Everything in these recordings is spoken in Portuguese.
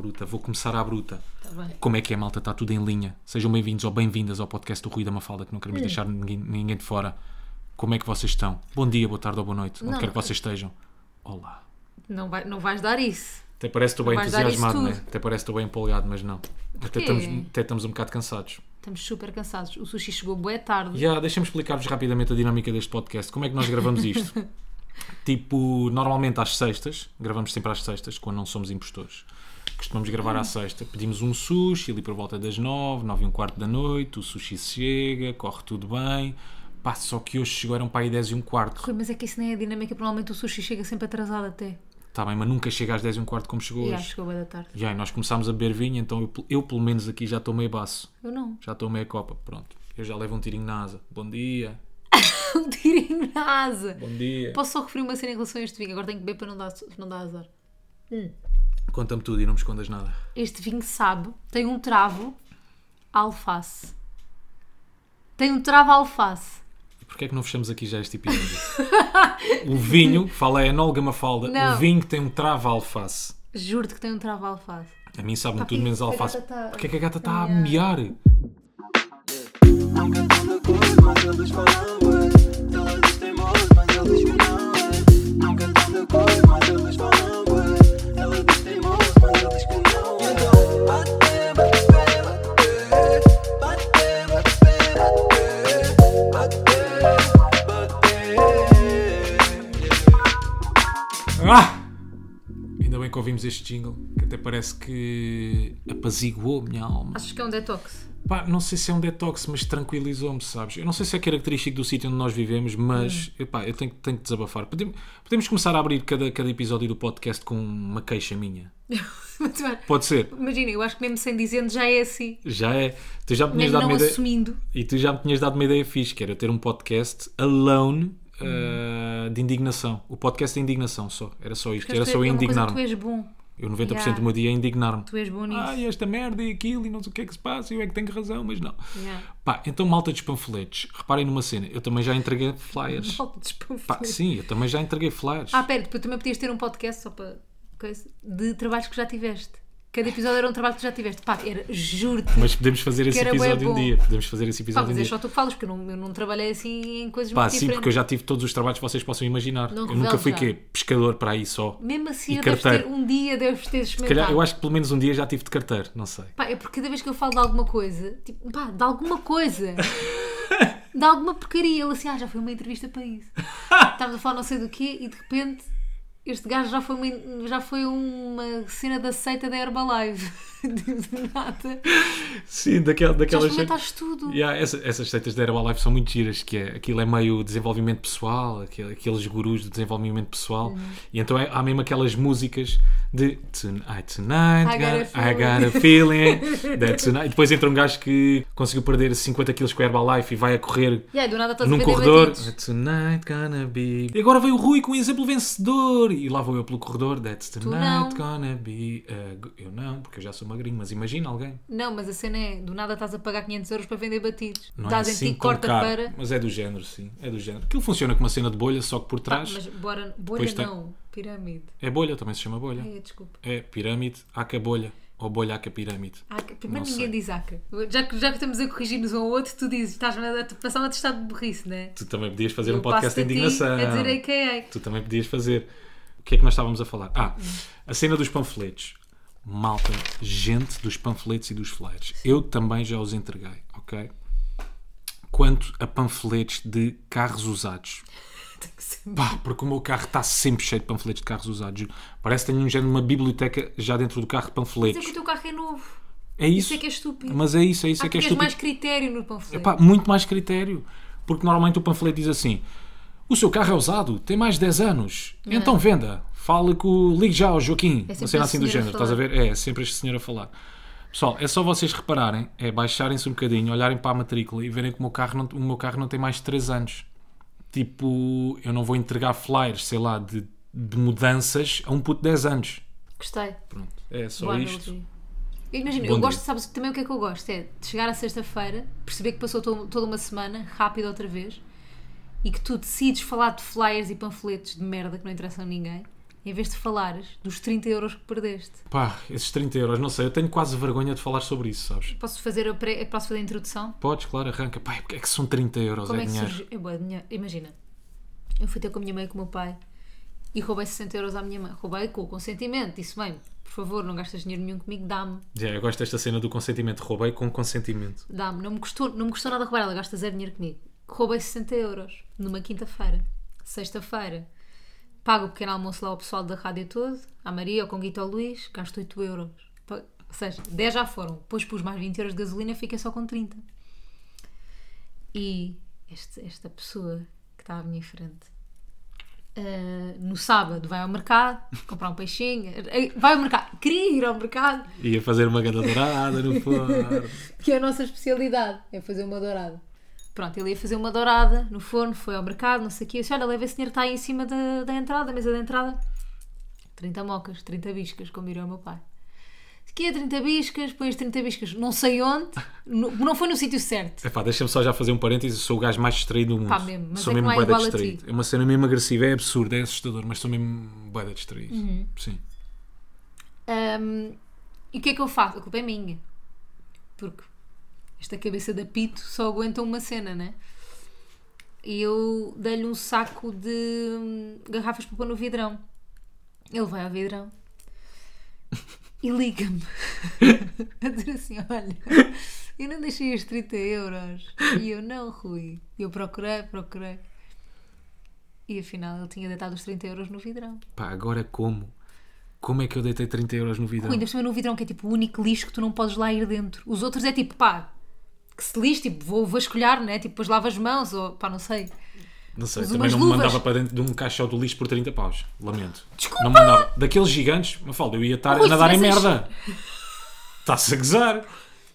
bruta, vou começar à bruta. Tá. Como é que é, malta? Está tudo em linha. Sejam bem-vindos ou bem-vindas ao podcast do Rui da Mafalda, que não Hum. queremos deixar ninguém, ninguém de fora. Como é que vocês estão? Bom dia, boa tarde ou boa noite, onde Não. quer que vocês estejam. Olá. Não, vai, não vais dar isso. Até parece que estou bem entusiasmado, né? Até parece que estou bem empolgado, mas não. Até estamos, até estamos um bocado cansados. Estamos super cansados. O sushi chegou boa tarde. Já, deixa-me explicar-vos rapidamente a dinâmica deste podcast. Como é que nós gravamos isto? tipo, normalmente às sextas, gravamos sempre às sextas, quando não somos impostores. Costumamos gravar à sexta. Pedimos um sushi ali por volta das nove, nove e um quarto da noite. O sushi chega, corre tudo bem. Pá, só que hoje chegaram para aí 10 e um quarto. Rui, mas é que isso nem é a dinâmica, porque normalmente o sushi chega sempre atrasado até. Está bem, mas nunca chega às 10 e um quarto como chegou E hoje. chegou boa da tarde. Já, e nós começámos a beber vinho, então eu, eu pelo menos aqui já estou meio baço. Eu não. Já estou meio copa, pronto. Eu já levo um tirinho na asa. Bom dia, Um tirinho na asa. bom dia. Posso só referir uma cena em relação a este vinho? Agora tenho que beber para não dar, não dar azar. Conta-me tudo e não me escondas nada. Este vinho sabe, tem um travo alface. Tem um travo alface. E porquê é que não fechamos aqui já este episódio? o vinho, fala é enóloga Mafalda, Não. o vinho tem um travo à alface. Juro-te que tem um travo alface. A mim sabe-me tudo menos a alface. gata tá- Porquê é que a gata está a mear? Falam bué. Ouvimos este jingle, que até parece que apaziguou a minha alma. Achas que é um detox? Pá, não sei se é um detox, mas tranquilizou-me, sabes? Eu não sei se é característico do sítio onde nós vivemos, mas epá, eu tenho, tenho que desabafar. Podemos, podemos começar a abrir cada, cada episódio do podcast com uma queixa minha. Pode ser? Imagina, eu acho que mesmo sem dizendo já é assim. Já é. Tu já me tinhas Mesmo dado não uma ideia. assumindo. E tu já me tinhas dado uma ideia fixe, que era ter um podcast alone uh, de indignação. O podcast de indignação só. Era só isto. Era só eu é indignar-me. Tu és bom. Eu 90% Yeah. do meu dia é indignar-me. Tu és bom nisso. Ai, esta merda e aquilo e não sei o que é que se passa, eu é que tenho razão, mas não. Yeah. Pá, então malta dos panfletos, reparem numa cena, eu também já entreguei flyers. De despanfleto. Pá, sim, eu também já entreguei flyers. Ah, pera, depois também podias ter um podcast só para coisa, de trabalhos que já tiveste. Cada episódio era um trabalho que já tiveste. Pá, era, juro-te. Mas podemos fazer esse episódio um bom. dia. Podemos fazer esse Pá, episódio mas um é dia. só tu que falas, porque eu não, eu não trabalhei assim em coisas Pá, muito sim, diferentes. porque eu já tive todos os trabalhos que vocês possam imaginar. Não eu nunca fui quê? Pescador para aí só. Mesmo assim, eu deves ter, um dia deves ter experimentado. calhar, eu acho que pelo menos um dia já tive de carteiro, não sei. Pá, é porque cada vez que eu falo de alguma coisa, tipo, pá, de alguma coisa, de alguma porcaria, ele assim, ah, já foi uma entrevista para isso. Estávamos a falar não sei do quê e de repente este gajo já foi uma, já foi uma cena da seita da Herbalife. De nada. Sim, daquela, Já daquelas. experimentaste tudo. Yeah, essa- essas seitas da Herbalife são muito giras, que é, aquilo é meio desenvolvimento pessoal, aquele- aqueles gurus de desenvolvimento pessoal, Uhum. e então é- há mesmo aquelas músicas de Tonight, tonight, I got a I got a feeling that tonight. E depois entra um gajo que conseguiu perder 50 quilos com a Herbalife e vai a correr aí, do nada num corredor. Tonight gonna be. E agora veio o Rui com um exemplo vencedor. E lá vou eu pelo corredor. That's tonight gonna be. go- Eu não, porque eu já sou magrinho, mas imagina alguém. Não, mas a cena é, do nada estás a pagar 500 euros para vender batidos. Não Dás é em assim ti, tão corta caro, para... Mas é do género, sim. É do género. Aquilo funciona com uma cena de bolha, só que por Ah, trás. mas bora, bolha Depois tem- não, pirâmide. É bolha, também se chama bolha. Ai, desculpa. É pirâmide, aca bolha. Ou bolha, aca pirâmide. Aca. Primeiro Não ninguém sei. diz aca. Já que, já que estamos a corrigir-nos um ao outro, tu dizes, estás-me a passar um atestado de burrice, não é? Tu também podias fazer Eu um podcast de ti indignação. A dizer AKA. Tu também podias fazer. O que é que nós estávamos a falar? Ah, a cena dos panfletos. Malta, gente dos panfletos e dos flyers. Eu também já os entreguei, ok? Quanto a panfletos de carros usados. Pá, porque o meu carro está sempre cheio de panfletos de carros usados. Parece que tenho um género de uma biblioteca já dentro do carro de Mas é panfletos. que o teu carro é novo. É isso. Isso é que é estúpido. Mas é isso, é isso Há é que é estúpido. mais critério no panfleto. Epá, muito mais critério. Porque normalmente o panfleto diz assim: o seu carro é usado, tem mais de 10 anos, então venda. Fale com o. Ligue já ao Joaquim. É Uma cena assim do género, estás a ver? É, sempre este senhor a falar. Pessoal, é só vocês repararem, é baixarem-se um bocadinho, olharem para a matrícula e verem que o meu carro não, o meu carro não tem mais de 3 anos. Tipo, eu não vou entregar flyers, sei lá, de, de mudanças a um puto de 10 anos. Gostei. Pronto, é só Boa isto. analogia. Imagina, Bom eu gosto, dia. sabes também o que é que eu gosto? É de chegar à sexta-feira, perceber que passou to- toda uma semana, rápido outra vez, e que tu decides falar de flyers e panfletos de merda que não interessam a ninguém, em vez de falares dos 30 euros que perdeste. Pá, esses 30 euros, não sei, eu tenho quase vergonha de falar sobre isso, sabes? Posso fazer a, pré... Posso fazer a introdução? Podes, claro, arranca. Pá, porque é que são 30 euros? Como é é que dinheiro. surgiu? É de dinheiro. Imagina, eu fui ter com a minha mãe e com o meu pai e roubei 60 euros à minha mãe. Roubei com o consentimento. Disse, mãe, por favor, não gastas dinheiro nenhum comigo, dá-me. Já, eu gosto desta cena do consentimento. Roubei com consentimento. Dá-me. Não me custou, não me custou nada roubar, ela gasta zero dinheiro comigo. Roubei 60 euros numa quinta-feira. Sexta-feira, pago o pequeno almoço lá ao pessoal da rádio todo, à Maria, ao Conguito, ao Luís, gasto 8 euros. Ou seja, 10 já foram. Depois pus mais 20 euros de gasolina, fiquei só com 30. E este- esta pessoa que está à minha frente. ah, no sábado vai ao mercado comprar um peixinho, eh, vai ao mercado, queria ir ao mercado, Ia fazer uma ganda dourada no forno. que é a nossa especialidade, é fazer uma dourada. Pronto, ele ia fazer uma dourada no forno, foi ao mercado, não sei o quê. Eu disse, olha, leva esse dinheiro está aí em cima da, da entrada, da mesa da entrada. 30 mocas, 30 biscas, como diria o meu pai. Aqui é 30 biscas, as 30 biscas não sei onde, no- não foi no sítio certo. Epá, deixa-me só já fazer um parênteses. Eu sou o gajo mais distraído do mundo. Pá, mesmo, mas sou é que mesmo não é distraído. É uma cena mesmo agressiva, é absurdo, é assustador, mas sou mesmo bué da distraído. Uhum. Sim. Hum, e o que é que eu faço? A culpa é minha. Porque esta cabeça de apito só aguenta uma cena, né? E eu dei-lhe um saco de hum, garrafas para pôr no vidrão. Ele vai ao vidrão e liga-me a dizer assim: Olha, eu não deixei os 30 euros. E eu, não, Rui. Eu procurei, procurei. E afinal ele tinha deitado os 30 euros no vidrão. Pá, agora como? Como é que eu deitei 30 euros no vidrão? Rui, cima no vidrão que é tipo o único lixo que tu não podes lá ir dentro. Os outros é tipo, pá, que se lixe, tipo, vou vasculhar, né? Tipo, depois lava as mãos, ou pá, não sei. Não sei, também não me luvas. mandava para dentro de um caixão do lixo por 30 paus. Lamento. Desculpa! Não mandava. Daqueles gigantes, Mafalda, eu ia estar Rui, a nadar em merda. Está-se a gozar.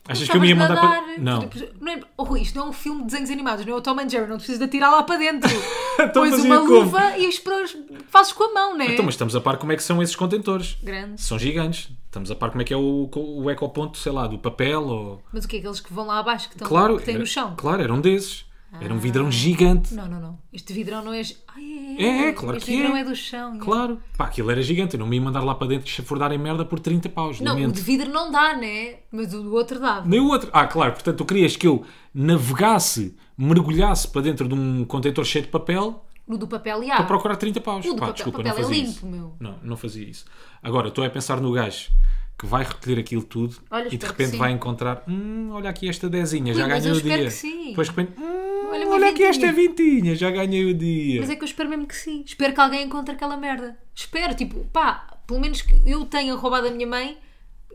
Achas que eu me ia Estavas mandar para. Não. tipo, não é- oh, Rui, isto não é um filme de desenhos animados, não é o Tom and Jerry, não precisas de atirar lá para dentro. Então Pões fazia uma como? luva e esperas, fazes com a mão, né? Então, mas estamos a par como é que são esses contentores. Grande. São gigantes. Estamos a par como é que é o, o ecoponto, sei lá, do papel ou. Mas o que é aqueles que vão lá abaixo, que, estão, Claro, que têm era, no chão? claro, eram desses. Era um Ah. vidrão gigante. Não, não, não. Este vidrão não é. Ai, É, é, claro este que vidrão é. é do chão. é. Claro. Pá, aquilo era gigante. Eu não me ia mandar lá para dentro chafurdar em merda por 30 paus. Não, o lamento. de vidro não dá, né? Mas o do outro dá. Nem o outro. Ah, claro, portanto, tu querias que eu navegasse, mergulhasse para dentro de um contentor cheio de papel O do papel e há. para procurar 30 paus. O do Pá, papel- desculpa, papel não é fazia limpo, isso. meu. Não, não fazia isso. Agora, estou a pensar no gajo que vai recolher aquilo tudo Olha, e de espero que repente sim. vai encontrar hum, olha aqui esta dezinha, Ui, já mas ganhei eu o espero dia. que sim. Depois de repente, hum, Olha olha, uma aqui esta vintinha. vintinha, já ganhei o dia. Mas é que eu espero mesmo que sim. Espero que alguém encontre aquela merda. Espero, tipo, pá, pelo menos que eu tenha roubado a minha mãe,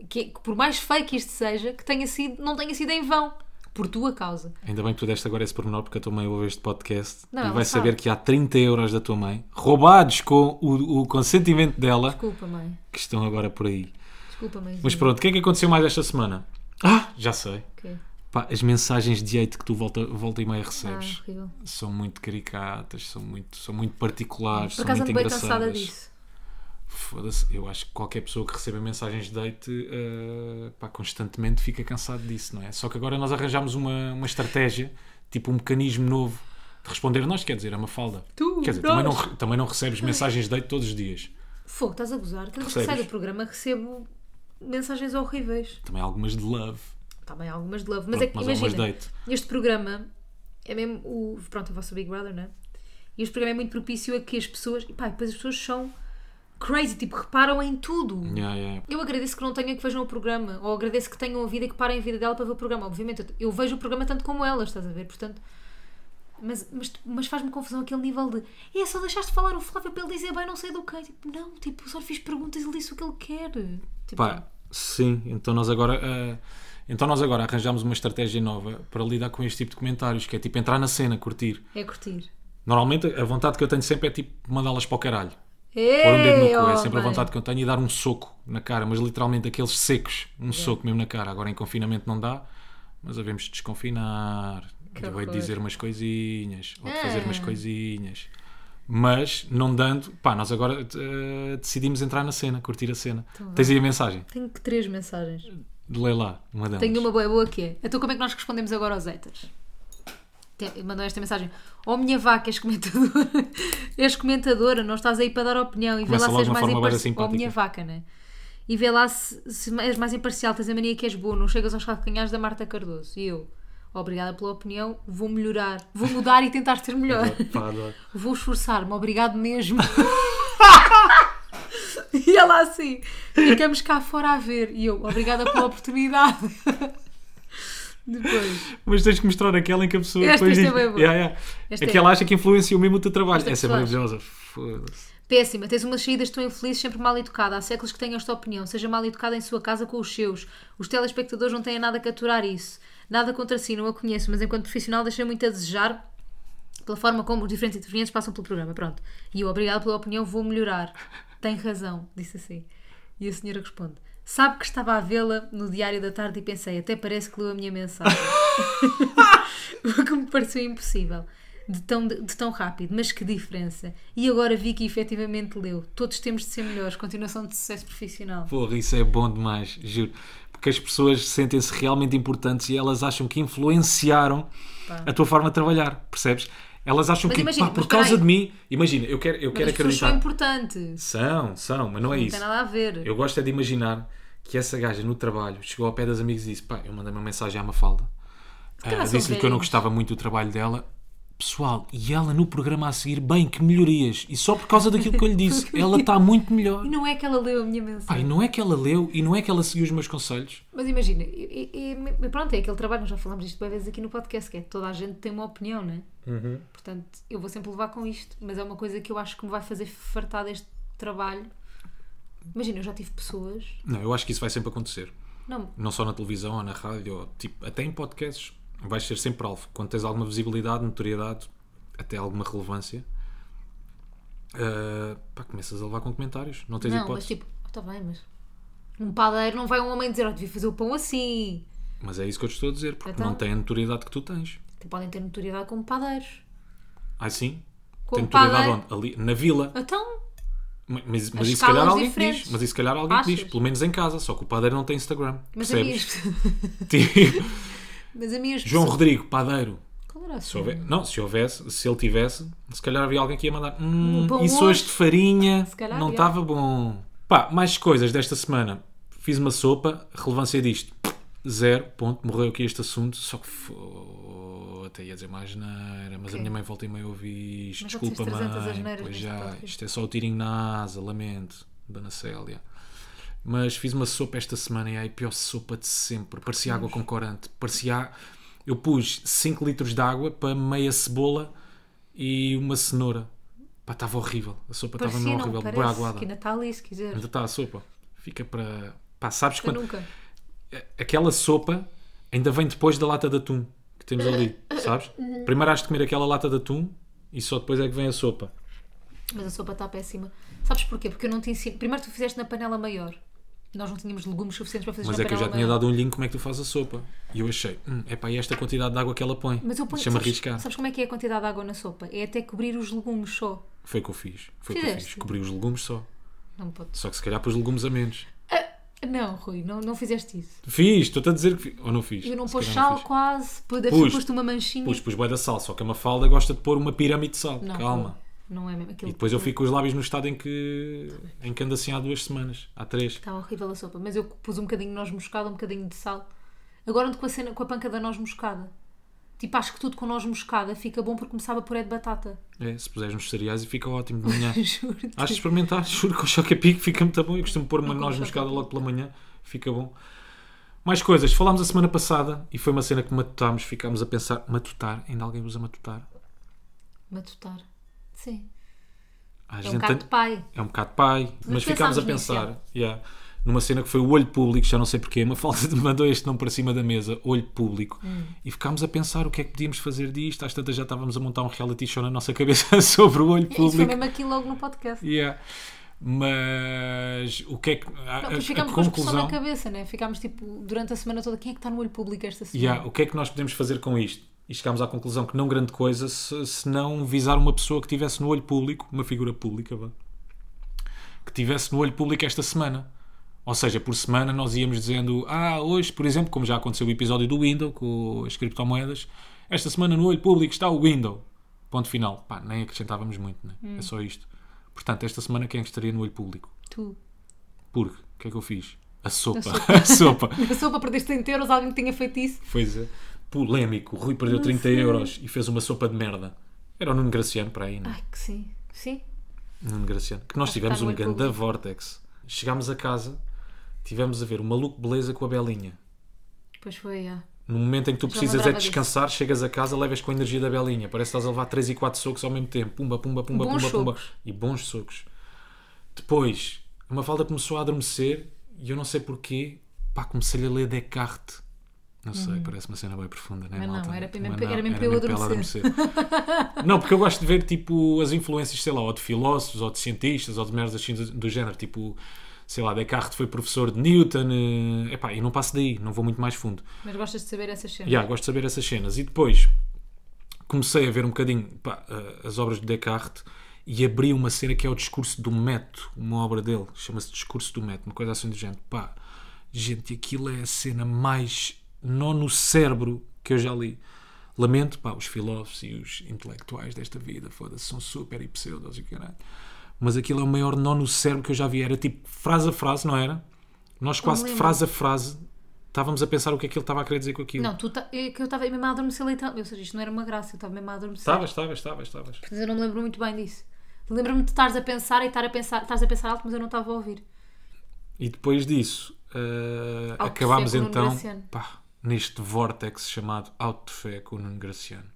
que, que por mais feio que isto seja, que tenha sido, não tenha sido em vão. Por tua causa. Ainda bem que tu deste agora esse pormenor porque a tua mãe ouve este podcast Não, e vai sabe. saber que há 30 euros da tua mãe roubados com o, o consentimento dela Desculpa, mãe. que estão agora por aí. Desculpa, mãe. Mas pronto, o que é que aconteceu mais esta semana? Ah, já sei. Pá, as mensagens de hate que tu volta, volta e meia Ah, recebes horrível. são muito caricatas, são muito, são muito particulares, Por são muito engraçadas. cansada disso. Foda-se, eu acho que qualquer pessoa que receba mensagens de date eh, pá, constantemente fica cansado disso, não é? Só que agora nós arranjámos uma, uma estratégia, tipo um mecanismo novo de responder a nós, quer dizer, a uma falda. Tu, quer dizer, nós. também não, também não recebes mensagens de date todos os dias. Fogo, estás a gozar? Cada vez que sai do programa recebo mensagens horríveis. Também algumas de love. Também algumas de love. Mas Pronto, é que mas imagina, este programa é mesmo o. Pronto, o Big Brother, não é? E este programa é muito propício a que as pessoas. E pá, depois as pessoas são crazy, tipo, reparam em tudo. Yeah, yeah. Eu agradeço que não tenham que vejam o programa, ou agradeço que tenham a vida e que parem a vida dela para ver o programa. Obviamente, eu, vejo o programa tanto como elas, estás a ver? Portanto, mas, mas, mas faz-me confusão aquele nível de é só deixaste falar o Flávio para ele dizer bem não sei do que. Tipo, não, tipo, só lhe fiz perguntas e ele disse o que ele quer. Tipo, Pá, sim, então nós agora. eh, então nós agora arranjámos uma estratégia nova para lidar com este tipo de comentários, que é tipo entrar na cena, curtir. é curtir. Normalmente a vontade que eu tenho sempre é tipo mandá-las para o caralho. Ei, Pôr um dedo no cu, é sempre a vontade que eu tenho e dar um soco na cara, mas literalmente aqueles secos, um soco mesmo na cara. Agora em confinamento não dá, mas havemos de desconfinar, Que de veio horror. dizer umas coisinhas, ou de fazer umas Ah. coisinhas. Mas não dando, pá, nós agora eh, decidimos entrar na cena, curtir a cena. Então Tens aí a mensagem? Tenho que três mensagens. Lê lá, uma delas. Tenho uma boa boa que é. Então como é que nós respondemos agora aos haters? Mandou esta mensagem. Oh, minha vaca, és comentadora. és comentadora, não estás aí para dar opinião. E vê lá se és mais imparcial. Oh, minha vaca, né? E vê lá se, se és mais imparcial, tens a mania que és boa, não chegas aos calcanhares da Marta Cardoso. E eu, obrigada pela opinião, vou melhorar. Vou mudar e tentar ser melhor. Vou esforçar-me, obrigado mesmo. e ela assim, ficamos cá fora a ver. E eu, obrigada pela oportunidade. Depois, Mas tens que mostrar aquela em que a pessoa Esta- depois é diz- boa. Yeah, yeah. Aquela acha que influenciou mesmo o teu trabalho. Esta Essa é maravilhosa. Foda-se. péssima, tens umas saídas tão infelizes, sempre mal educada. Há séculos que tenho esta opinião. Seja mal educada em sua casa com os seus. Os telespectadores não têm nada que aturar isso. Nada contra si, não a conheço, mas enquanto profissional deixei muito a desejar pela forma como os diferentes intervenientes passam pelo programa. Pronto. E eu, obrigada pela opinião, vou melhorar. Tem razão, disse assim. E a senhora responde: Sabe que estava a vê-la no diário da tarde e pensei, até parece que leu a minha mensagem. o que me pareceu impossível. De tão, de tão rápido, mas que diferença. E agora vi que efetivamente leu. Todos temos de ser melhores. Continuação de sucesso profissional. Porra, isso é bom demais, juro. Porque as pessoas sentem-se realmente importantes e elas acham que influenciaram Pá. a tua forma de trabalhar, percebes? Elas acham Mas que, imagina, pá, por causa espera de mim, imagina, eu quero, eu Mas quero as pessoas são acreditar. importantes. São, são, mas não é Não isso. tem nada a ver. Eu gosto é de imaginar que essa gaja no trabalho chegou ao pé das amigas e disse: pá, eu mandei uma mensagem à Mafalda. são Disse-lhe que eu não gostava muito do trabalho dela. Pessoal, e ela no programa a seguir, bem, que melhorias. E só por causa daquilo que eu lhe disse, ela está muito melhor. E não é que ela leu a minha Pá, e mensagem. não é que ela leu e não é que ela seguiu os meus conselhos. Mas imagina, e, e- e- pronto, é aquele trabalho, nós já falámos disto várias vezes aqui no podcast, que é toda a gente tem uma opinião, não é? Uhum. Portanto, eu vou sempre levar com isto, mas é uma coisa que eu acho que me vai fazer fartar deste trabalho. Imagina, eu já tive pessoas. Não, eu acho que isso vai sempre acontecer. Não, Não só na televisão ou na rádio, ou, tipo, até em podcasts. Vais ser sempre alvo. Quando tens alguma visibilidade, notoriedade, até alguma relevância, ah, pá, começas a levar com comentários. Não tens não mas hipótese. tipo, está bem, mas um padeiro não vai um homem dizer, oh, devia fazer o pão assim. Mas é isso que eu te estou a dizer, porque Então? não tem a notoriedade que tu tens. Podem ter notoriedade como padeiros. Ah, sim? Como tem notoriedade padeiro. onde? Ali, na vila. Então, Mas, mas, As isso se calhar alguém te diferentes. diz. Mas isso se calhar alguém te diz. Achas? Pelo menos em casa. Só que o padeiro não tem Instagram. mas a, percebes? minha, Tipo, mas a minha João Rodrigo, padeiro. Se houver- não, se houvesse, se ele tivesse, se calhar havia alguém que ia mandar. Hum, Um isso hoje." de farinha não estava bom. Pá, mais coisas desta semana. Fiz uma sopa, relevância disto. Zero, ponto, morreu aqui este assunto. Só que fô, até ia dizer mais neira, mas a Ok. minha mãe volta e meia ouvir isto. Desculpa, pode ser 300 mãe. Pois já, isto é só o tirinho na asa, lamento, Dona Célia. Mas fiz uma sopa esta semana e é a pior sopa de sempre. Parecia água com corante. Parecia. Eu pus 5 litros de água para meia cebola e uma cenoura. Pá, estava horrível. A sopa estava mesmo horrível. Boa aguada. que ainda está ali, se quiser. Ainda está a sopa. Fica para. Pá, sabes quando. nunca. Aquela sopa ainda vem depois da lata de atum que temos ali, sabes? Primeiro has de comer aquela lata de atum e só depois é que vem a sopa. Mas a sopa está péssima. Sabes porquê? Porque eu não te ensino. Primeiro tu fizeste na panela maior. Nós não tínhamos legumes suficientes para fazer Mas é que eu já tinha dado um link como é que tu fazes a sopa. E eu achei, hum, é e esta quantidade de água que ela põe? Mas eu ponho. Deixa-me Sabes, arriscar. sabes como é que é a quantidade de água na sopa? É até cobrir os legumes só. Foi o que eu fiz. Foi o que eu Fizeste? fiz. Cobri os legumes só. Não pode. Só que se calhar pus legumes a menos. Não, Rui, não, não fizeste isso. Fiz, estou-te a dizer que fiz. Ou não fiz? Eu não pus sal quase. Pus. ter posto uma manchinha. Pus, pus bué da sal, só que a Mafalda gosta de pôr uma pirâmide de sal. Não, Calma. Não é mesmo aquilo. E depois eu fico com os lábios no estado em que, em que ando assim há duas semanas. Há três. Está horrível a sopa. Mas eu pus um bocadinho de noz moscada, um bocadinho de sal. Agora ando com a, cena, com a panca da noz moscada. Tipo, acho que tudo com noz moscada fica bom porque começava puré de batata. É, se puseres nos cereais e fica ótimo de manhã. Juro-te. Acho de experimentar, juro que o choque a pico fica muito bom. Eu costumo pôr uma noz moscada logo pela manhã, fica bom. Mais coisas, falámos a semana passada e foi uma cena que matutámos, ficámos a pensar, matutar, ainda alguém usa matutar? Matutar. Sim. Às É um gente bocado de pai. É um bocado pai, mas ficámos a pensámos nisso, pensar yeah, numa cena que foi o olho público, já não sei porquê, uma falta de mandou este nome para cima da mesa, olho público, Hum. e ficámos a pensar o que é que podíamos fazer disto. Às tantas já estávamos a montar um reality show na nossa cabeça sobre o olho Isso foi público. mesmo aqui logo no podcast. Yeah. Mas o que é que. A, Não, ficámos com a conclusão. na cabeça, né? Ficámos tipo, durante a semana toda, quem é que está no olho público esta semana? Yeah, o que é que nós podemos fazer com isto? E chegámos à conclusão que não grande coisa se, se não visar uma pessoa que tivesse no olho público, uma figura pública, vá, que tivesse no olho público esta semana. Ou seja, por semana nós íamos dizendo, ah, hoje, por exemplo, como já aconteceu o episódio do Windows com as criptomoedas, Esta semana no olho público está o Window. Ponto final. Pá, nem acrescentávamos muito, né? Hum. É só isto. Portanto, esta semana quem é que estaria no olho público? Tu. Porque, o que é que eu fiz? A sopa. sopa. A sopa. Na sopa perdeste 30 euros, alguém que tinha feito isso. Pois é. Polémico. O Rui perdeu 30 euros e fez uma sopa de merda. Era o Nuno Graciano para aí, né? Ai, que sim. Sim. Nuno Graciano. Que nós Acho tivemos um ganda público. vortex. Chegámos a casa, tivemos a ver o maluco beleza com a Belinha. Pois foi, já. No momento em que tu Já precisas é descansar, chegas a casa, levas com a energia da Belinha. Parece que estás a levar 3 e 4 socos ao mesmo tempo. Pumba, pumba, pumba, Bons pumba, pumba. socos. E bons socos. Depois, a Mafalda começou a adormecer e eu não sei porquê, pá, comecei a ler Descartes. Não sei, parece uma cena bem profunda, né, Uhum. Mas não, malta? era mesmo para eu adormecer. adormecer. não, porque eu gosto de ver, tipo, as influências, sei lá, ou de filósofos, ou de cientistas, ou de merdas assim do, do género, tipo... Sei lá, Descartes foi professor de Newton, eh, epá, e não passo daí, não vou muito mais fundo. Mas gostas de saber essas cenas? Yeah, gosto de saber essas cenas. E depois comecei a ver um bocadinho pá, eh, as obras de Descartes e abri uma cena que é o Discurso do Método, uma obra dele, chama-se Discurso do Método, uma coisa assim do género. Pá, gente, aquilo é a cena mais nó no cérebro que eu já li. Lamento, pá, os filósofos e os intelectuais desta vida, foda-se, são super e pseudos e caralho. Mas aquilo é o maior nó no cérebro que eu já vi. Era tipo frase a frase, não era? Nós quase de frase a frase estávamos a pensar o que é que ele estava a querer dizer com aquilo. Não, tu ta... é que eu estava mesmo a adormecer leitão. Ou seja, isto não era uma graça, eu estava mesmo a adormecer. Estavas, estavas, estavas, estavas. Mas eu não me lembro muito bem disso. Lembro-me de estares a pensar e estar a pensar, estás a pensar alto, mas eu não estava a ouvir. E depois disso, de acabámos então pá, neste vórtex chamado Alto de Fé com o Nuno Graciano.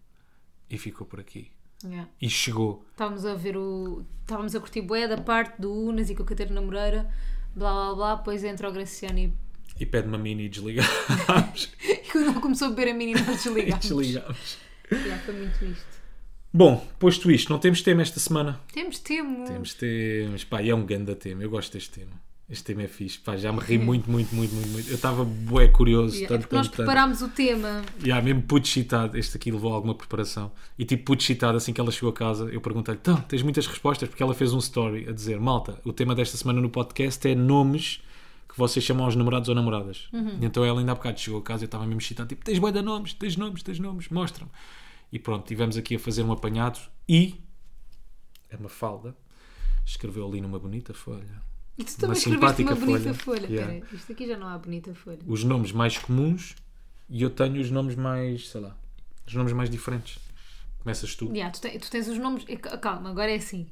E ficou por aqui. Yeah. E chegou. Estávamos a ver o. Estávamos a curtir bué da parte do Unas e com a Catarina Moreira, blá blá blá, depois entra o Graciano e. E pede-me a mini e desligámos. E quando ele começou a beber a mim, nós desligámos. desligámos. Yeah, foi muito isto. Bom, posto isto, não temos tema esta semana. Temos temos. Temos temas. Pá, e é um grande tema. Eu gosto deste tema. Este tema é fixe. Pá, já me ri muito, muito, muito, muito, muito. Eu estava bué curioso. Yeah, é tanto porque nós tanto. preparámos o tema. Yeah, mesmo puto excitado, este aqui levou alguma preparação. E tipo, puto excitado, assim que ela chegou a casa, eu perguntei-lhe: então, tens muitas respostas? Porque ela fez um story a dizer: Malta, o tema desta semana no podcast é nomes que vocês chamam aos namorados ou namoradas. Uhum. E então ela ainda há bocado chegou a casa e eu estava mesmo excitado: tipo, tens bué de nomes, tens nomes, tens nomes, mostra-me. E pronto, tivemos aqui a fazer um apanhado e a Mafalda escreveu ali numa bonita folha E tu Uma também escreveste uma bonita folha. folha. Yeah. Espera, isto aqui já não há bonita folha. os nomes mais comuns e eu tenho os nomes mais, sei lá, os nomes mais diferentes. Começas tu. Yeah, tu, te- tu tens os nomes. Calma, agora é assim.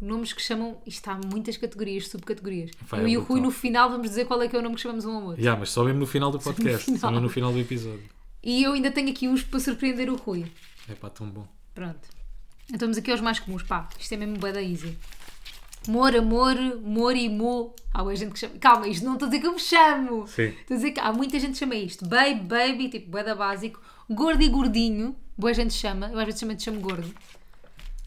Nomes que chamam. Isto há muitas categorias, subcategorias. Vai, eu é e o Rui no final vamos dizer qual é que é o nome que chamamos um ao outro. Yeah, mas só mesmo no final do podcast, final. só mesmo no final do episódio. E eu ainda tenho aqui uns para surpreender o Rui. É pá, tão bom. Pronto. Então vamos aqui aos mais comuns. Pá, isto é mesmo da easy. Mor, amor, mor e mo. Há boa gente que chama. Calma, isto não estou a dizer que eu me chamo. Sim. Estou a dizer que há muita gente que chama isto. Baby, baby, tipo, bué da básico. Gordo e gordinho. Boa gente chama. Eu às vezes também te chamo gordo.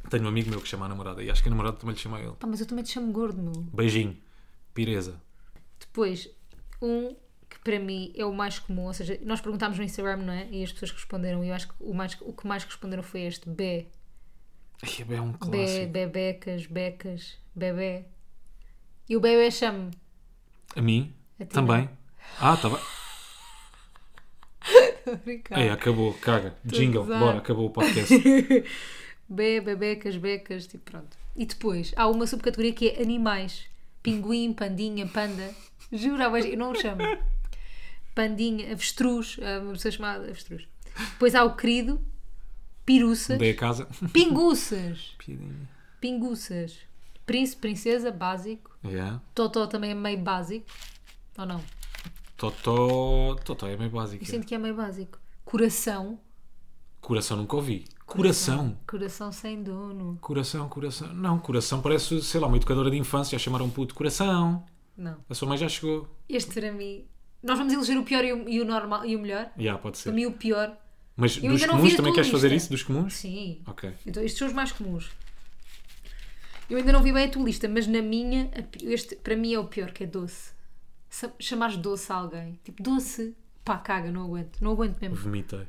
Tenho um amigo meu que chama a namorada e acho que a namorada também lhe chama a ele. Pá, mas eu também te chamo gordo, meu. Beijinho. Pireza. Depois, um que para mim é o mais comum, ou seja, nós perguntámos no Instagram, não é? E as pessoas que responderam, e eu acho que o, mais, o que mais responderam foi este: B. Ai, é um B, clássico. bebecas, becas, bebê. E o bebê chama-me. A mim? A ti também. Ah, tá bem. Estou a brincar. Ei, acabou, caga. A Jingle, gozar. bora, acabou o podcast. B, bebecas, becas, tipo pronto. E depois há uma subcategoria que é animais: pinguim, pandinha, panda. Juro, há eu não o chamo. Pandinha, avestruz, há uma pessoa chamada avestruz. Depois há o querido, piruças, Dei a casa. pinguças, Piadinha. pinguças, príncipe, princesa, básico. Yeah. Totó também é meio básico. Ou não? Totó. Totó é meio básico. Eu é. sinto que é meio básico. Coração. Coração nunca ouvi. Coração. Coração sem dono. Coração, coração. Não, coração parece, sei lá, uma educadora de infância a chamar um puto. Coração. Não. A sua mãe já chegou. Este para mim. Nós vamos eleger o pior e o, e o normal e o melhor. Já, pode ser. Para mim o pior. Mas Eu dos comuns também queres fazer lista. isso? Dos comuns? Sim. Ok. Então estes são os mais comuns. Eu ainda não vi bem a tua lista, mas na minha, este para mim é o pior, que é doce. Chamares doce a alguém. Tipo, doce. Pá, caga, não aguento. Não aguento mesmo. Vomitei.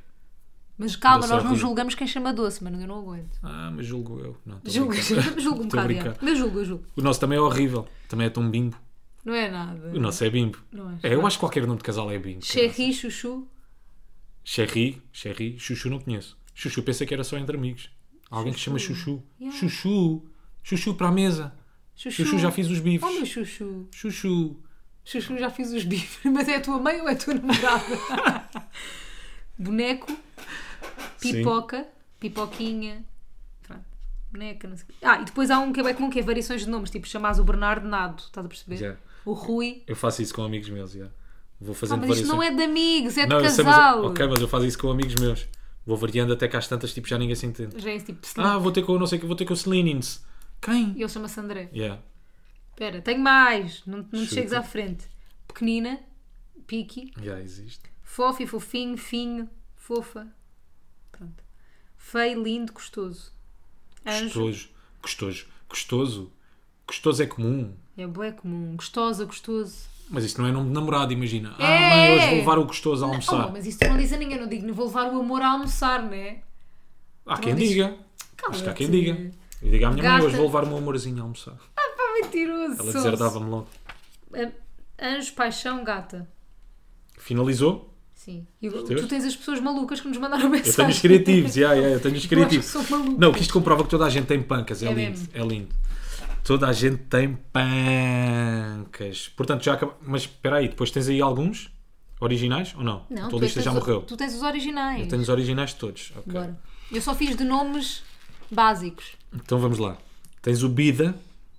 Mas calma, Doce nós não julgamos quem chama doce, mano. Eu não aguento. Ah, mas julgo eu. Não, Julgo, julgo um bocado. Mas julgo, eu julgo. O nosso também é horrível. Também é tão bimbo. Não é nada. O nosso é bimbo. É. É, eu acho que qualquer nome de casal é bimbo. Cherry, chuchu. Cherry, Cherry, Chuchu não conheço. Chuchu, pensei que era só entre amigos. Alguém que se chama Chuchu. Yeah. Chuchu. Chuchu para a mesa. Chuchu, já fiz os bifes. Oh, meu chuchu. Chuchu. Chuchu, já fiz os bifes. Mas é a tua mãe ou é a tua namorada? Boneco, pipoca, pipoquinha. Pronto. Boneca, não sei. Ah, e depois há um que é bem comum, que é variações de nomes. Tipo, chamas o Bernardo Nado. Estás a perceber? O Rui. Eu faço isso com amigos meus, já. Vou Ah, fazendo mas isto não é de amigos, é de Não, eu sei, mas- casal. ok, mas eu faço isso com amigos meus. Vou variando até que às tantas, tipo, já ninguém se entende. Já é esse tipo de Ah, vou ter com, não sei vou ter com o Celinins. Quem? Ele chama-se André. Yeah. Espera, tenho mais. Não, não te Chuta. chegues à frente. Pequenina, pique, Já existe. fofo e fofinho, finho, fofa. Pronto. Feio, lindo, gostoso. Anjo. Gostoso. Gostoso. Gostoso. Gostoso é comum. É bué comum. Gostosa, gostoso. Mas isto não é nome de namorado, imagina. Ah, É. mãe, hoje vou levar o gostoso a Oh, almoçar. mas isso tu não diz a ninguém. Eu não digo, não vou levar o amor a almoçar, né? Há quem não diga. Acho que há quem diga. Eu digo à minha mãe, Gata. hoje vou levar o meu amorzinho a almoçar. Pá, mentiroso. Ela deserdava-me logo. Ah, Anjo, paixão, gata. Finalizou? Sim. E Percebes? tu tens as pessoas malucas que nos mandaram Eu mensagem. tenho os criativos, já, já, eu tenho os Eu acho que criativos. são malucas. Não, que isto comprova que toda a gente tem pancas. É, É lindo, mesmo. é lindo. Toda a gente tem pancas. Portanto, já acaba... Mas espera aí, depois tens aí alguns originais ou não? Não, a tu tua lista tens já os- morreu. Tu tens os originais. Eu tenho os originais todos. ok. Bora. Eu só fiz de nomes básicos. Então vamos lá. Tens o Bida,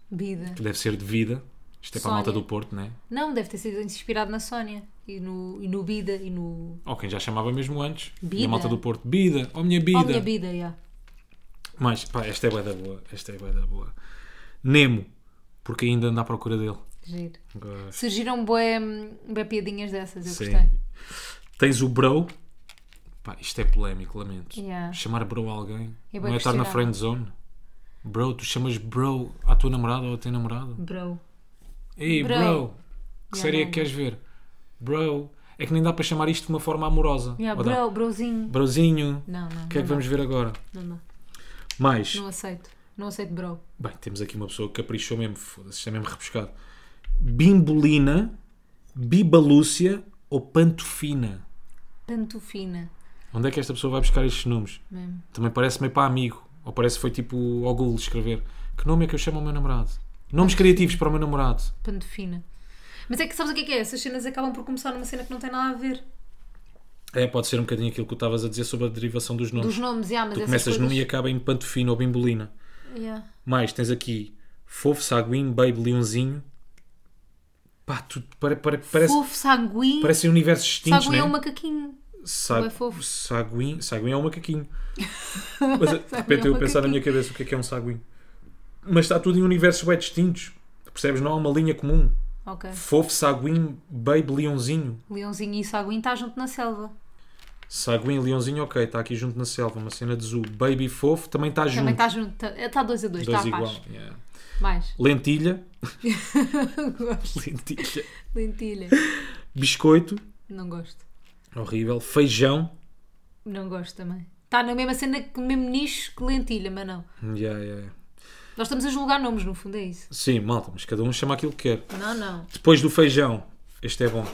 Bida. que deve ser de vida. Isto é para a malta do Porto, não é? Não, deve ter sido inspirado na Sónia. E no, e no Bida e no. Ou quem já chamava mesmo antes. E Bida? a malta do Porto. Bida, oh minha Oh, Bida. minha Bida, já. Mas, pá, esta é bué da boa. Esta é bué da boa. Nemo, porque ainda anda à procura dele. Giro. Gosto. Surgiram bué, bué piadinhas dessas, eu Sim. gostei. Tens o Bro. Pá, isto é polémico, lamento. Yeah. Chamar Bro a alguém. É não é estar na friend zone. Bro, tu chamas Bro à tua namorada ou ao teu namorado? Bro. Ei, Bro. Bro, que Yeah, série é que queres ver? Bro. É que nem dá para chamar isto de uma forma amorosa. Yeah, Ou dá? bro, brozinho. Brozinho. Não, não. O que é não que vamos dá. ver agora? Não, não. Mais. Não aceito. Não aceito bro. Bem, temos aqui uma pessoa que caprichou mesmo. Foda-se, isto é mesmo rebuscado. Bimbolina, Bibalúcia ou Pantofina? Pantofina. Onde é que esta pessoa vai buscar estes nomes? Mesmo. Também parece meio para amigo. Ou parece que foi tipo ao Google escrever. Que nome é que eu chamo ao meu namorado? Nomes criativos para o meu namorado. Pantofina. Mas é que sabes o que é que é? Essas cenas acabam por começar numa cena que não tem nada a ver. É, pode ser um bocadinho aquilo que tu estavas a dizer sobre a derivação dos nomes. Dos nomes, já, mas tu começas coisas... num e acaba em Pantofina ou Bimbolina. Yeah. Mais, tens aqui Fofo, Saguinho, Baby, Leãozinho. Pá, tu, pare, pare, parece, Fofo, sanguinho. parecem universos distintos, Sanguinho não é é? um macaquinho. Sa é fofo. Saguinho, saguinho é um macaquinho. Mas de repente é um eu pensar na minha cabeça o que é que é um saguinho. Mas está tudo em universos bem distintos. Percebes? Não há uma linha comum. Ok. Fofo, Saguinho, Baby, Leãozinho. Leãozinho e Saguinho está junto na selva. Saguinho e Leãozinho, ok, está aqui junto na selva. Uma cena de zoo. Baby Fofo também está junto. Também está junto. Está dois a dois, está igual. yeah. Mais. Lentilha. Gosto. Lentilha. Lentilha. Biscoito. Não gosto. Horrível. Feijão. Não gosto também. Está na mesma cena, no mesmo nicho que lentilha, mas não. Yeah, yeah. Nós estamos a julgar nomes, no fundo, é isso. Sim, malta, mas cada um chama aquilo que quer. Não, não. Depois do feijão, este é bom.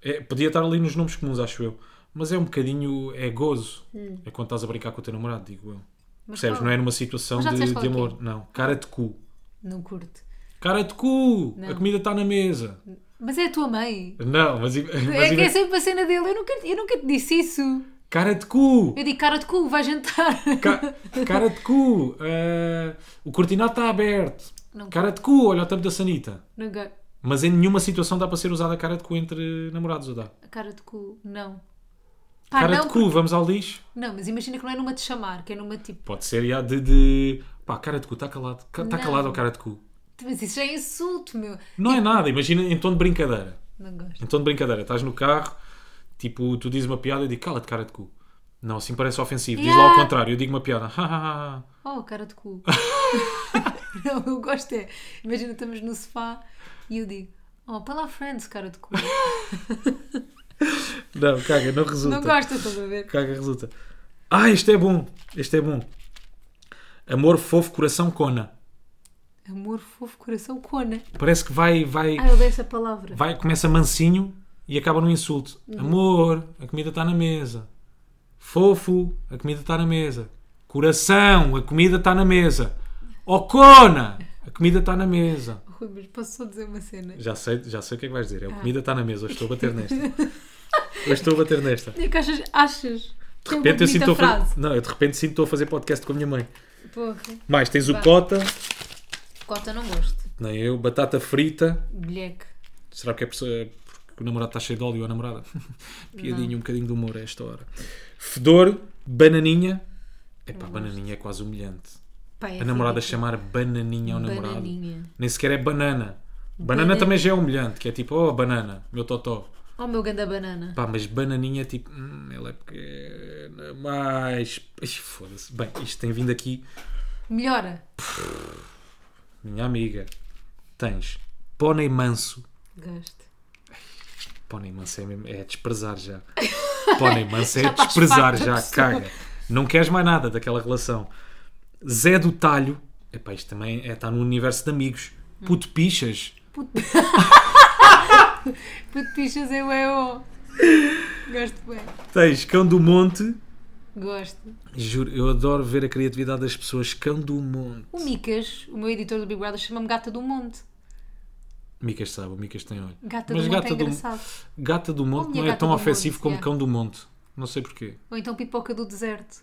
É, podia estar ali nos nomes comuns, acho eu. Mas é um bocadinho. É gozo. É quando estás a brincar com o teu namorado, digo eu. Hum. Mas Percebes? qual? Não é numa situação de, de é amor. Não. Cara de cu. Não curto. Cara de cu! Não. A comida está na mesa. Mas é a tua mãe. Não, mas. mas é que é sempre a cena dele. Eu nunca, eu nunca te disse isso. Cara de cu! Eu digo cara de cu, vai jantar. Ca- cara de cu! eh, o cortinado está aberto. Não. Cara de cu, olha o tampo da sanita. Go- Mas em nenhuma situação dá para ser usada a cara de cu entre namorados, ou dá? Cara de cu, não. Pá, cara não, de cu, vamos ao lixo. porque- Não, mas imagina que não é numa de chamar, que é numa tipo. Pode ser, já, de, de... Pá, cara de cu, está calado. Está calado ao cara de cu. Mas isso já é insulto, meu. Não é nada, imagina em tom de brincadeira. Não gosto. Em tom de brincadeira, estás no carro, tipo, tu dizes uma piada e eu digo, cala-te, cara de cu. Não, assim parece ofensivo. Diz Yeah. lá ao contrário, eu digo uma piada. Oh, cara de cu. não, eu gosto é. Imagina, estamos no sofá e eu digo: Oh, para lá, friends, cara de cu. Não, caga, não resulta. não gosto, estás a ver? Caga, resulta. Ah, este é bom. Este é bom. Amor fofo, coração cona. Amor, fofo, coração, cona. Parece que vai, vai, Ah, eu dei essa palavra. vai, começa mansinho e acaba no insulto. Amor, a comida está na mesa. Fofo, a comida está na mesa. Coração, a comida está na mesa. Ocona, a comida está na mesa. Rui, mas posso só dizer uma cena? Já sei, já sei o que é que vais dizer. É a comida está na mesa. Hoje estou a bater nesta. Hoje estou a bater nesta. É que achas, achas De repente eu sinto a fazer... Não, eu de repente sinto estou a fazer podcast com a minha mãe. Porra. Mais, tens o Vá. cota, Cota não gosto. nem eu, batata frita. Bilheque. Será que é porque o namorado está cheio de óleo ou a namorada? Piadinha, um bocadinho de humor a esta hora. Fedor, bananinha. Epá, bananinha é quase humilhante. Pá, é A namorada ridículo. chamar bananinha ao namorado. Bananinha. Nem sequer é banana. Banana Banana. também já é humilhante, que é tipo, oh, banana, meu totó. Oh, meu ganda banana. Pá, mas bananinha é tipo, hum, ela é pequena, mais. Ih, Foda-se. Bem, isto tem vindo aqui, Melhora. Minha amiga. Tens pônei manso. Gosto. Pônei manso é, mesmo, é desprezar já. Pônei manso é Já desprezar já, caga. Não queres mais nada daquela relação. Zé do Talho. Epá, isto também é, está no universo de amigos. Puto pichas. Puto pichas é o EO. Gosto bem. Tens cão do monte. Gosto. Juro, eu adoro ver a criatividade das pessoas. Cão do monte. O Micas, o meu editor do Big Brother, chama-me Gata do Monte. Micas sabe, o Micas tem olho. Gata Mas do Monte gata é do-. Gata do monte não é tão ofensivo monte, como já. cão do monte. Não sei porquê. Ou então Pipoca do Deserto.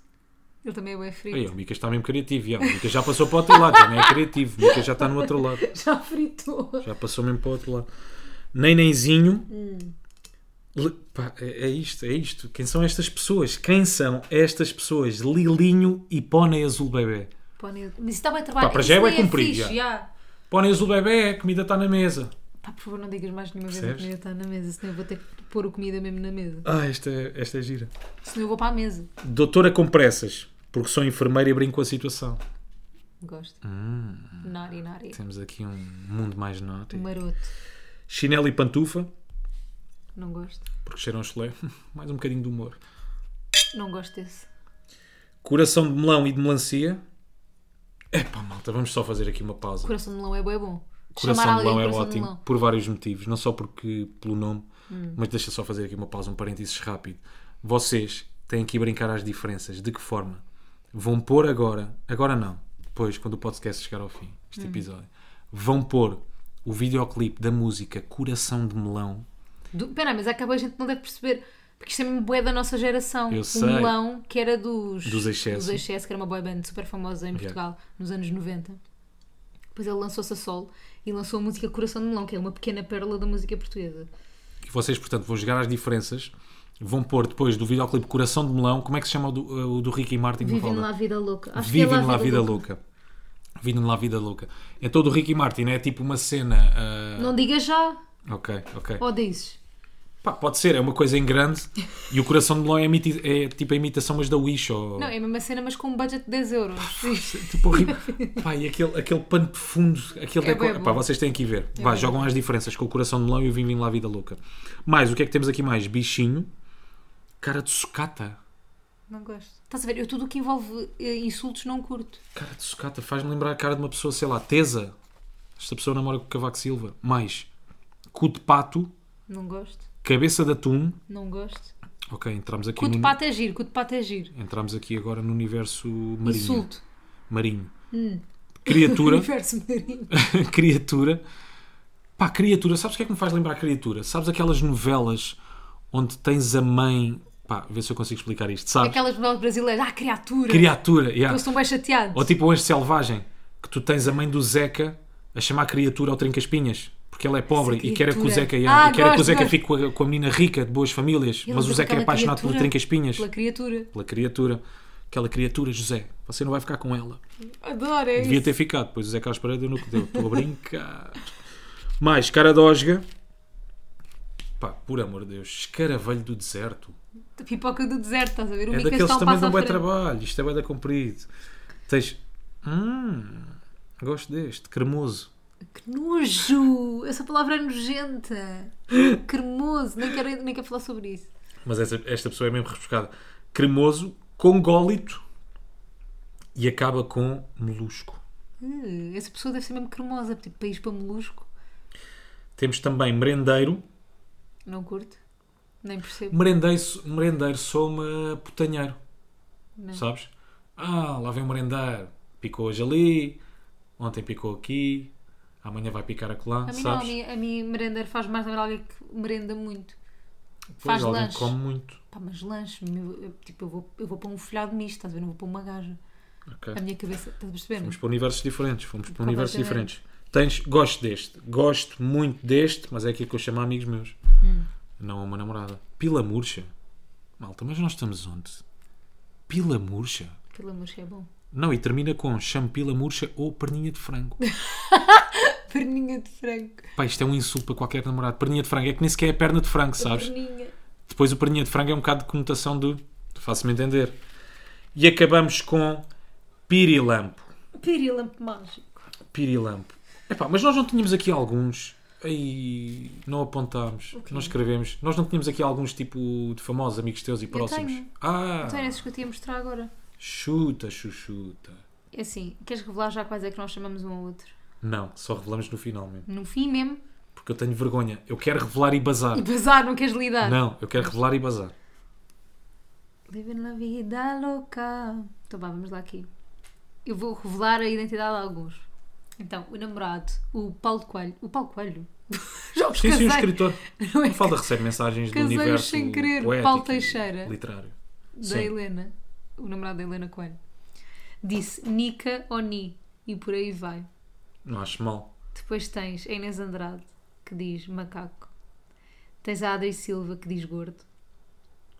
Ele também é bem frito. Aí, o Micas está mesmo criativo. já. O Micas já passou para o outro lado, já não é criativo. O Micas já está no outro lado. Já fritou. Já passou mesmo para o outro lado. Nenenzinho. Hum. Pá, é, é isto, é isto. Quem são estas pessoas? Quem são estas pessoas? Lilinho e Pônei Azul Bebê. Pônei- Mas isso está bem trabalho. Pá, para já é nem bué comprido, fixe, já. já. Pônei Azul Bebê, a comida está na mesa. Pá, por favor, não digas mais nenhuma vez a Percebes? comida está na mesa, senão eu vou ter que pôr a comida mesmo na mesa. Ah, esta é, esta é gira. Senão eu vou para a mesa. Doutora com pressas, porque sou enfermeira e brinco com a situação. Gosto. Hum. Nari, nari. Temos aqui um mundo mais naughty. Maroto. Chinelo e pantufa, Não gosto. porque cheiram chulé. Mais um bocadinho de humor. Não gosto desse. Coração de melão e de melancia. Epá, malta, vamos só fazer aqui uma pausa. Coração de melão é bué bom. Coração Chamar de melão é coração de ótimo, melão. por vários motivos. Não só porque pelo nome, Hum. mas deixa só fazer aqui uma pausa, um parênteses rápido. Vocês têm que ir brincar às diferenças. De que forma? Vão pôr agora, agora não, depois, quando o podcast chegar ao fim, este Hum. episódio, vão pôr o videoclipe da música Coração de Melão. Do... Pera, mas acaba a gente não deve perceber. Porque isto é mesmo bué da nossa geração. Eu o sei. Melão, que era dos... Dos Excesso. Dos que era uma boy band super famosa em Portugal, nos anos 90. Depois ele lançou-se a solo e lançou a música Coração de Melão, que é uma pequena pérola da música portuguesa. E vocês, portanto, vão jogar às diferenças. Vão pôr depois do videoclipe Coração de Melão. Como é que se chama o do, o do Ricky Martin? Vivem lá a vida louca. Acho que é Vivem lá a vida louca. Vivem lá a vida louca. Então, do Ricky Martin é tipo uma cena. ah, Não digas já. Ok, ok. Ou dizes. Pá, pode ser, é uma coisa em grande. e o Coração de Melão é, imiti- é tipo a imitação, mas da Wish. Ou... Não, é a mesma cena, mas com um budget de 10 euros. Tipo horrível. Pá, e aquele, aquele pano de fundo. Aquele É decor- bom. Pá, vocês têm que ir ver. Vá, bué jogam as diferenças com o Coração de Melão e o Vivem lá vida louca. Mais, o que é que temos aqui mais? Bichinho. Cara de sucata. Não gosto. Estás a ver? Eu tudo o que envolve eh, insultos não curto. Cara de sucata faz-me lembrar a cara de uma pessoa, sei lá, tesa. Esta pessoa namora com o Cavaco Silva. Mais, cu de pato, Não gosto. Cabeça de atum. Não gosto. Ok, entramos aqui, Cu de no, pato é giro. Cu de pato é giro. entramos aqui agora no universo marinho. Insulto. Marinho. Criatura. Universo marinho. criatura. Pá, criatura. Sabes o que é que me faz lembrar criatura? Sabes aquelas novelas onde tens a mãe. Pá, vê se eu consigo explicar isto. Sabes? Aquelas novelas brasileiras. Ah, criatura. Criatura, yeah. Eles estão bem chateados. Ou tipo o Anjo Selvagem, que tu tens a mãe do Zeca a chamar criatura ao Trinca-Espinhas. Porque ele é pobre e quer que o. Zeca, Ah, e quer que o Zeca gosto. fique com a, com a menina rica, de boas famílias. Ele mas o Zeca é apaixonado criatura. Trinca-Espinhas. Pela criatura. Pela criatura. Aquela criatura, José, você não vai ficar com ela. Adoro, é Devia isso. ter ficado, depois o Zé Carlos Pereira deu no que deu. Estou a brincar. Mais, cara de osga. Pá, por amor de Deus, escaravelho do deserto. Pipoca do deserto, estás a ver? O é daqueles que um também dão à bem frente. trabalho. Isto é bem da comprido. Tens. Hum, gosto deste, cremoso. Que nojo! Essa palavra é nojenta. Cremoso. Nem quero, nem quero falar sobre isso. Mas esta, esta pessoa é mesmo refrescada. Cremoso, congólito e acaba com molusco. Uh, essa pessoa deve ser mesmo cremosa. Tipo, país para molusco. Temos também merendeiro. Não curto. Nem percebo. Merendeiro, merendeiro sou-me putanheiro. Não. Sabes? Ah, lá vem o merendeiro. Picou hoje ali, ontem picou aqui, amanhã vai picar acolá, A mim não, sabes? a mim, a mim merendeiro faz mais lembrar alguém que merenda muito. Pois, faz alguém lanche. come muito. Pá, mas lanche, meu, eu, tipo, eu vou, eu vou para um folhado misto, estás a ver? Não vou para uma gaja. Ok. A minha cabeça, estás a perceber? Fomos para universos diferentes. Fomos para universos diferentes. Tens, gosto deste, gosto muito deste, mas é aquilo que eu chamo a amigos meus. Hum. Não a uma namorada. Pila murcha. Malta, mas nós estamos onde? Pila murcha? Pelo amor é bom. Não, e termina com chame pila murcha ou perninha de frango. Perninha de frango. Pá, isto é um insulto para qualquer namorado. Perninha de frango é que nem sequer é perna de frango, sabes? Perninha. Depois o perninha de frango é um bocado de conotação do. Faço-me entender. E acabamos com pirilampo. Pirilampo mágico. Pirilampo. Epá, mas nós não tínhamos aqui alguns. Aí não apontámos, O quê? não escrevemos. Nós não tínhamos aqui alguns tipo de famosos amigos teus e próximos. tenho. Ah, Então era esses que eu te ia mostrar agora. chuta, chuchuta. É assim, queres revelar já quais é que nós chamamos um ao outro? Não, só revelamos no final mesmo. No fim mesmo. Porque eu tenho vergonha. Eu quero revelar e bazar. E bazar, não queres lidar? Não, eu quero revelar e bazar. Living la vida louca. Então vá, vamos lá aqui. Eu vou revelar a identidade de alguns. Então, o namorado, o Paulo Coelho. O Paulo Coelho? Já os Sim, sim, o escritor. Não é A falda recebe mensagens do universo sem querer. poético Paulo Teixeira. literário. da Sim. Helena. O namorado da Helena Coelho. Disse Nica ou Ni. E por aí vai. Não acho mal. Depois tens a Inês Andrade, que diz macaco. Tens a Adri Silva, que diz gordo.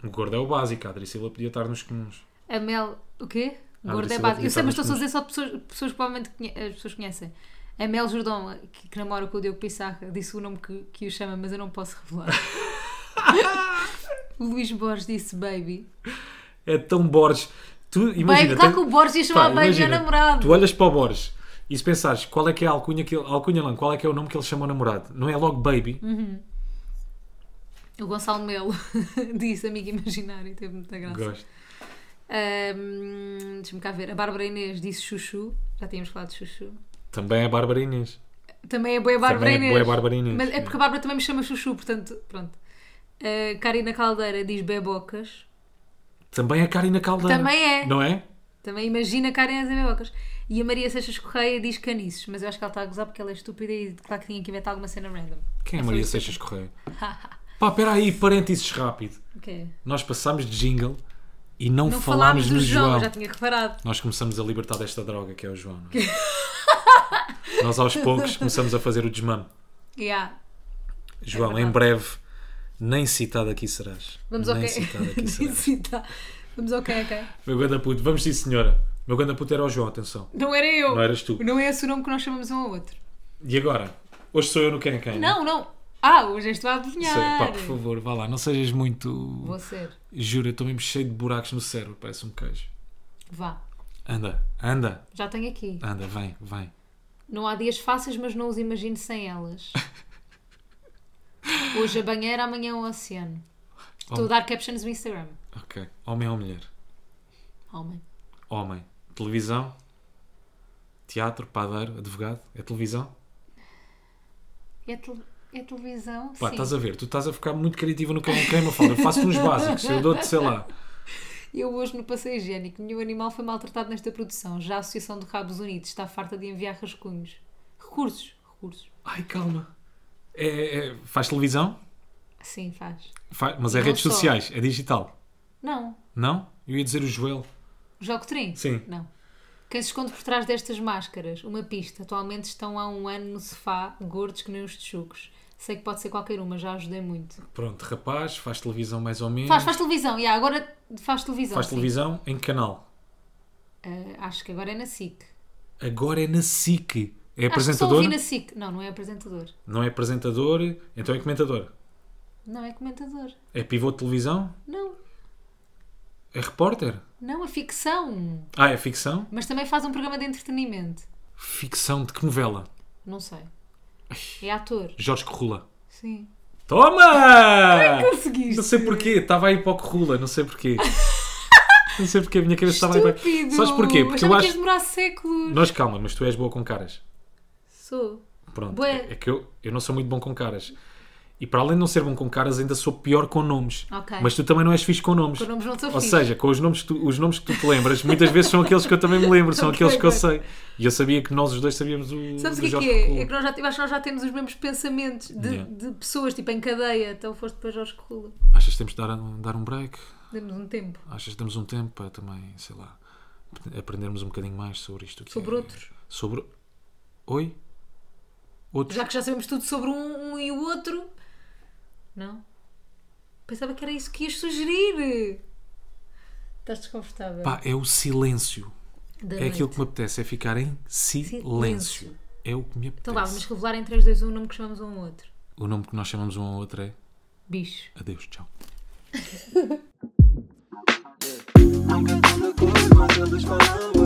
O gordo é o básico. A Adri Silva podia estar nos comuns. A Mel. O quê? Gordo é básico. Eu sei, mas estou a nos dizer só pessoas, pessoas que provavelmente conhe- as pessoas conhecem. A Mel Jordão, que, que namora com o Diogo Pissarra, disse o nome que, que o chama, mas eu não posso revelar. o Luís Borges disse baby. É tão Borges. Tu imagina. baby, claro tem- que o Borges ia chamar Pá, baby ao imagina, namorado. Tu olhas para o Borges e se pensares qual é que é a alcunha que ele, alcunha não, qual é que é o nome que ele chama ao namorado? Não é logo baby? Hum. O Gonçalo Melo disse amigo imaginário, teve muita graça. Gosto. Ahm, Deixa-me cá ver. A Bárbara Inês disse chuchu. Já tínhamos falado de chuchu. Também é Bárbara Inês. Também é boa Bárbara Também é Inês. bué Bárbara Inês. Mas é porque a Bárbara também me chama chuchu, portanto, pronto. A Karina Caldeira diz bebocas. Também é Karina Caldeira. Também é. Não é? Também imagina a Karina a dizer bebocas. E a Maria Seixas Correia diz caniços. Mas eu acho que ela está a gozar porque ela é estúpida e claro que tinha que inventar alguma cena random. Quem é É só Maria. Seixas Correia? Pá, espera aí, parênteses rápido. O quê? Nós passámos de jingle e não, Não falámos falámos do João, João. já tinha reparado. Nós começamos a libertar desta droga que é o João. é? Nós aos poucos começamos a fazer o desmame. Yeah. João, verdade. em breve, nem citado aqui serás. Vamos nem que citado aqui serás. Vamos ao que ok. Meu ganda puto, vamos sim senhora. Meu ganda puto era o João, atenção. Não era eu. Não eras tu. Não é esse o nome que nós chamamos um ao outro. E agora? Hoje sou eu no quem quem. Não, não. Ah, hoje és tu a adivinhar. Sei, pá, por favor, vá lá, não sejas muito. Vou ser. Juro, eu estou mesmo cheio de buracos no cérebro, parece um queijo. Vá. Anda, anda, Já tenho aqui. anda, vem, vem. Não há dias fáceis, mas não os imagino sem elas. Hoje a banheira, amanhã o oceano. Estou a dar captions no Instagram. Ok. Homem ou mulher? Homem. Homem. Televisão? Teatro? Padeiro? Advogado? É televisão? É, é televisão? Pá, Sim. estás a ver, tu estás a ficar muito criativa no quem é quem, Mafalda. Eu faço uns básicos, eu dou-te, sei lá. Eu hoje no passeio higiênico, nenhum animal foi maltratado nesta produção. Já a Associação de Rabos Unidos está farta de enviar rascunhos. Recursos. Recursos. Ai, calma. É, é- faz televisão? Sim, faz. Faz- mas é Não redes só. sociais, é digital. Não. Não? Eu ia dizer o Joel. Jogo Trim? Sim. Não. Quem se esconde por trás destas máscaras? Uma pista. Atualmente estão há um ano no sofá, gordos que nem os texugos. Sei que pode ser qualquer uma, já ajudei muito. Pronto, rapaz, faz televisão mais ou menos. Faz, faz televisão, yeah, agora faz televisão. Faz sim. televisão em que canal? Ah, acho que agora é na SIC. Agora é na SIC. É Acho apresentador? ouvi na SIC. Não, não é apresentador. Não é apresentador, então é comentador. Não é comentador. É pivô de televisão? Não, É repórter? não, é ficção. Ah, é ficção? Mas também faz um programa de entretenimento. Ficção de que novela? Não sei. É ator. Jorge Corrula. Sim. Toma! Conseguiste. Não sei porquê, estava aí para o Corrula, não sei porquê. não sei porquê, a minha cabeça estava aí para. Sabes porquê? Porque eu que acho. demorar séculos. Nós calma, mas tu és boa com caras. Sou. Pronto. Bué. É que eu, eu não sou muito bom com caras. E para além de não ser bom com caras, ainda sou pior com nomes. Ok. Mas tu também não és fixe com nomes. Com nomes não sou Ou fixe. seja, com os nomes, que tu, os nomes que tu te lembras, muitas vezes são aqueles que eu também me lembro, são Ok, aqueles que eu sei. E eu sabia que nós os dois sabíamos o. Sabes o do que é que é? Corrula. É que nós já, acho que nós já temos os mesmos pensamentos de, Yeah. de pessoas, tipo em cadeia. Então foste para Jorge Corrula. Achas que temos de dar, um- dar um break? Demos um tempo. Achas que damos um tempo para também, sei lá, aprendermos um bocadinho mais sobre isto? que Sobre é- outros. Sobre. Oi? Outros? Já que já sabemos tudo sobre um, um e o outro. Não? Pensava que era isso que ias sugerir. Estás desconfortável? Pá, é o silêncio. Da é noite. aquilo que me apetece, é ficar em silêncio. silêncio. É o que me apetece. Então vá, vamos revelar em 3, 2, 1 o nome que chamamos um ao outro. O nome que nós chamamos um ao outro é. Bicho. Adeus, tchau.